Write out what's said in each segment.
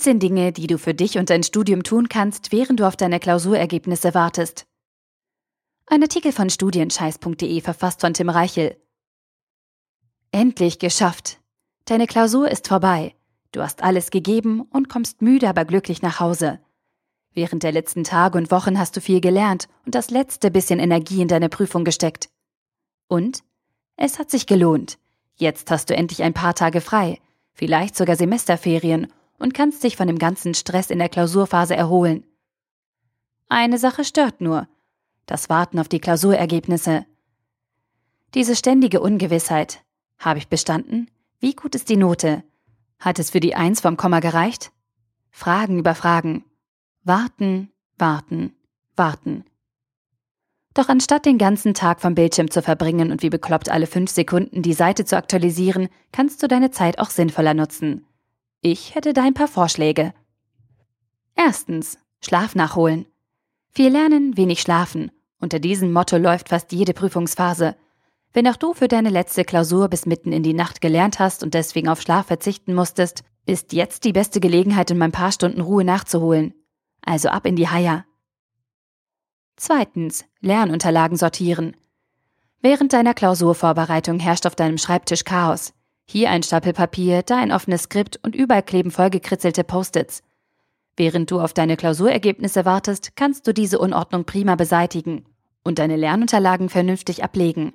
17 Dinge, die du für dich und dein Studium tun kannst, während du auf deine Klausurergebnisse wartest. Ein Artikel von studienscheiß.de verfasst von Tim Reichel. Endlich geschafft. Deine Klausur ist vorbei. Du hast alles gegeben und kommst müde, aber glücklich nach Hause. Während der letzten Tage und Wochen hast du viel gelernt und das letzte bisschen Energie in deine Prüfung gesteckt. Und? Es hat sich gelohnt. Jetzt hast du endlich ein paar Tage frei, vielleicht sogar Semesterferien und kannst dich von dem ganzen Stress in der Klausurphase erholen. Eine Sache stört nur. Das Warten auf die Klausurergebnisse. Diese ständige Ungewissheit. Habe ich bestanden? Wie gut ist die Note? Hat es für die Eins vom Komma gereicht? Fragen über Fragen. Warten, warten, warten. Doch anstatt den ganzen Tag vom Bildschirm zu verbringen und wie bekloppt alle fünf Sekunden die Seite zu aktualisieren, kannst du deine Zeit auch sinnvoller nutzen. Ich hätte da ein paar Vorschläge. Erstens, Schlaf nachholen. Viel lernen, wenig schlafen. Unter diesem Motto läuft fast jede Prüfungsphase. Wenn auch du für deine letzte Klausur bis mitten in die Nacht gelernt hast und deswegen auf Schlaf verzichten musstest, ist jetzt die beste Gelegenheit, in mein paar Stunden Ruhe nachzuholen. Also ab in die Haia. Zweitens, Lernunterlagen sortieren. Während deiner Klausurvorbereitung herrscht auf deinem Schreibtisch Chaos. Hier ein Stapel Papier, da ein offenes Skript und überall kleben vollgekritzelte Post-its. Während du auf deine Klausurergebnisse wartest, kannst du diese Unordnung prima beseitigen und deine Lernunterlagen vernünftig ablegen.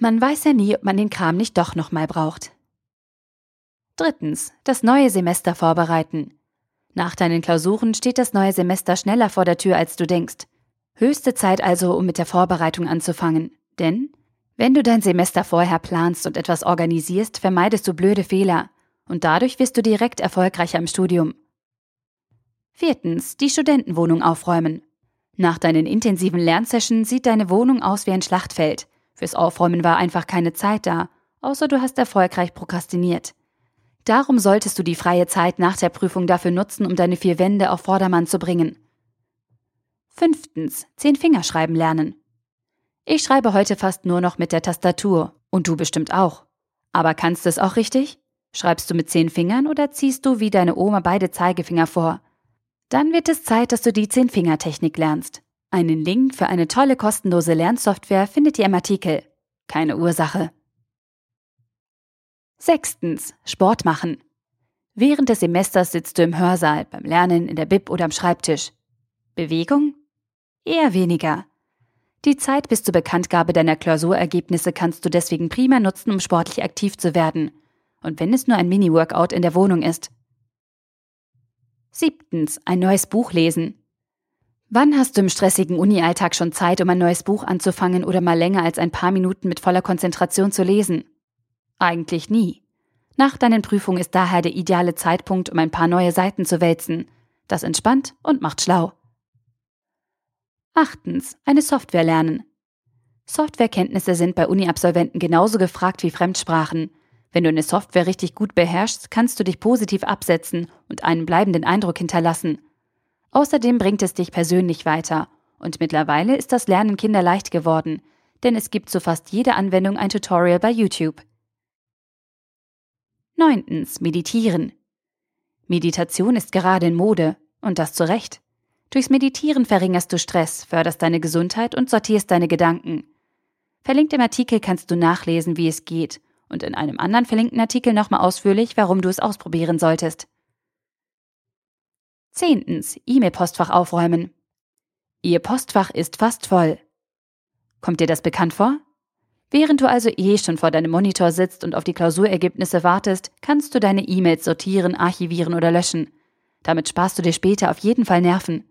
Man weiß ja nie, ob man den Kram nicht doch nochmal braucht. Drittens, das neue Semester vorbereiten. Nach deinen Klausuren steht das neue Semester schneller vor der Tür, als du denkst. Höchste Zeit also, um mit der Vorbereitung anzufangen. Denn wenn du dein Semester vorher planst und etwas organisierst, vermeidest du blöde Fehler und dadurch wirst du direkt erfolgreicher im Studium. Viertens, die Studentenwohnung aufräumen. Nach deinen intensiven Lernsessions sieht deine Wohnung aus wie ein Schlachtfeld. Fürs Aufräumen war einfach keine Zeit da, außer du hast erfolgreich prokrastiniert. Darum solltest du die freie Zeit nach der Prüfung dafür nutzen, um deine vier Wände auf Vordermann zu bringen. Fünftens, zehn Fingerschreiben lernen. Ich schreibe heute fast nur noch mit der Tastatur. Und du bestimmt auch. Aber kannst du es auch richtig? Schreibst du mit zehn Fingern oder ziehst du wie deine Oma beide Zeigefinger vor? Dann wird es Zeit, dass du die Zehn-Finger-Technik lernst. Einen Link für eine tolle kostenlose Lernsoftware findet ihr im Artikel. Keine Ursache. Sechstens. Sport machen. Während des Semesters sitzt du im Hörsaal, beim Lernen, in der Bib oder am Schreibtisch. Bewegung? Eher weniger. Die Zeit bis zur Bekanntgabe deiner Klausurergebnisse kannst du deswegen prima nutzen, um sportlich aktiv zu werden. Und wenn es nur ein Mini-Workout in der Wohnung ist. Siebtens, ein neues Buch lesen. Wann hast du im stressigen Uni-Alltag schon Zeit, um ein neues Buch anzufangen oder mal länger als ein paar Minuten mit voller Konzentration zu lesen? Eigentlich nie. Nach deinen Prüfungen ist daher der ideale Zeitpunkt, um ein paar neue Seiten zu wälzen. Das entspannt und macht schlau. Achtens, eine Software lernen. Softwarekenntnisse sind bei Uni-Absolventen genauso gefragt wie Fremdsprachen. Wenn du eine Software richtig gut beherrschst, kannst du dich positiv absetzen und einen bleibenden Eindruck hinterlassen. Außerdem bringt es dich persönlich weiter. Und mittlerweile ist das Lernen kinderleicht geworden, denn es gibt zu fast jeder Anwendung ein Tutorial bei YouTube. Neuntens, meditieren. Meditation ist gerade in Mode, und das zu Recht. Durchs Meditieren verringerst du Stress, förderst deine Gesundheit und sortierst deine Gedanken. Verlinkt im Artikel kannst du nachlesen, wie es geht und in einem anderen verlinkten Artikel nochmal ausführlich, warum du es ausprobieren solltest. Zehntens, E-Mail-Postfach aufräumen. Ihr Postfach ist fast voll. Kommt dir das bekannt vor? Während du also eh schon vor deinem Monitor sitzt und auf die Klausurergebnisse wartest, kannst du deine E-Mails sortieren, archivieren oder löschen. Damit sparst du dir später auf jeden Fall Nerven.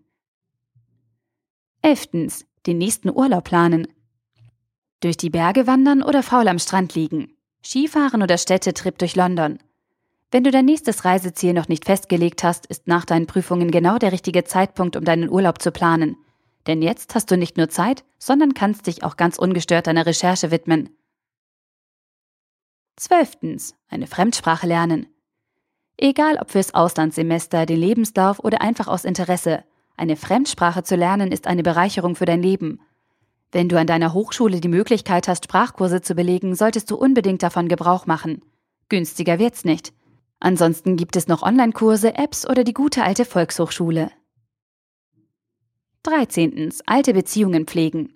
Elftens, den nächsten Urlaub planen. Durch die Berge wandern oder faul am Strand liegen. Skifahren oder Städtetrip durch London. Wenn du dein nächstes Reiseziel noch nicht festgelegt hast, ist nach deinen Prüfungen genau der richtige Zeitpunkt, um deinen Urlaub zu planen. Denn jetzt hast du nicht nur Zeit, sondern kannst dich auch ganz ungestört deiner Recherche widmen. Zwölftens. Eine Fremdsprache lernen. Egal ob fürs Auslandssemester, den Lebenslauf oder einfach aus Interesse, eine Fremdsprache zu lernen ist eine Bereicherung für dein Leben. Wenn du an deiner Hochschule die Möglichkeit hast, Sprachkurse zu belegen, solltest du unbedingt davon Gebrauch machen. Günstiger wird's nicht. Ansonsten gibt es noch Online-Kurse, Apps oder die gute alte Volkshochschule. 13. Alte Beziehungen pflegen.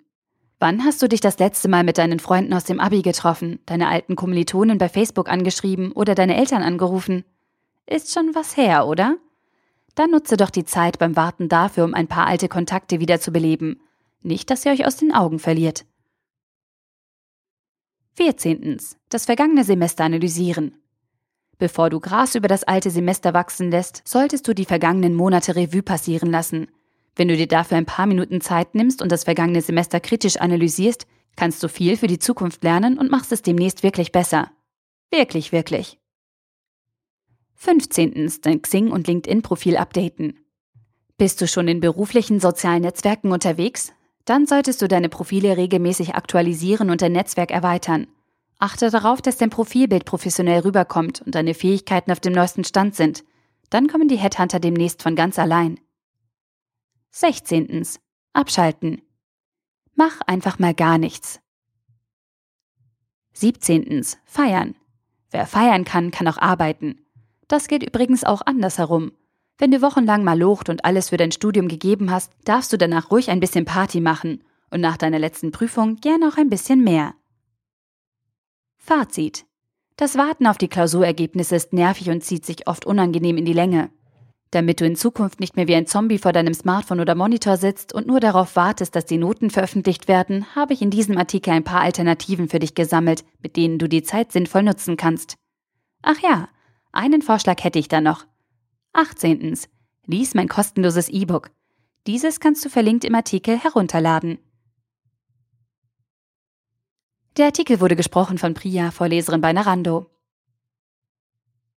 Wann hast du dich das letzte Mal mit deinen Freunden aus dem Abi getroffen, deine alten Kommilitonen bei Facebook angeschrieben oder deine Eltern angerufen? Ist schon was her, oder? Dann nutze doch die Zeit beim Warten dafür, um ein paar alte Kontakte wiederzubeleben. Nicht, dass ihr euch aus den Augen verliert. 14. Das vergangene Semester analysieren. Bevor du Gras über das alte Semester wachsen lässt, solltest du die vergangenen Monate Revue passieren lassen. Wenn du dir dafür ein paar Minuten Zeit nimmst und das vergangene Semester kritisch analysierst, kannst du viel für die Zukunft lernen und machst es demnächst wirklich besser. Wirklich, wirklich. 15. Dein Xing- und LinkedIn-Profil updaten. Bist du schon in beruflichen sozialen Netzwerken unterwegs? Dann solltest du deine Profile regelmäßig aktualisieren und dein Netzwerk erweitern. Achte darauf, dass dein Profilbild professionell rüberkommt und deine Fähigkeiten auf dem neuesten Stand sind. Dann kommen die Headhunter demnächst von ganz allein. 16. Abschalten. Mach einfach mal gar nichts. 17. Feiern. Wer feiern kann, kann auch arbeiten. Das geht übrigens auch andersherum. Wenn du wochenlang mal locht und alles für dein Studium gegeben hast, darfst du danach ruhig ein bisschen Party machen und nach deiner letzten Prüfung gern auch ein bisschen mehr. Fazit. Das Warten auf die Klausurergebnisse ist nervig und zieht sich oft unangenehm in die Länge. Damit du in Zukunft nicht mehr wie ein Zombie vor deinem Smartphone oder Monitor sitzt und nur darauf wartest, dass die Noten veröffentlicht werden, habe ich in diesem Artikel ein paar Alternativen für dich gesammelt, mit denen du die Zeit sinnvoll nutzen kannst. Ach ja, einen Vorschlag hätte ich da noch. 18. Lies mein kostenloses E-Book. Dieses kannst du verlinkt im Artikel herunterladen. Der Artikel wurde gesprochen von Priya, Vorleserin bei Narando.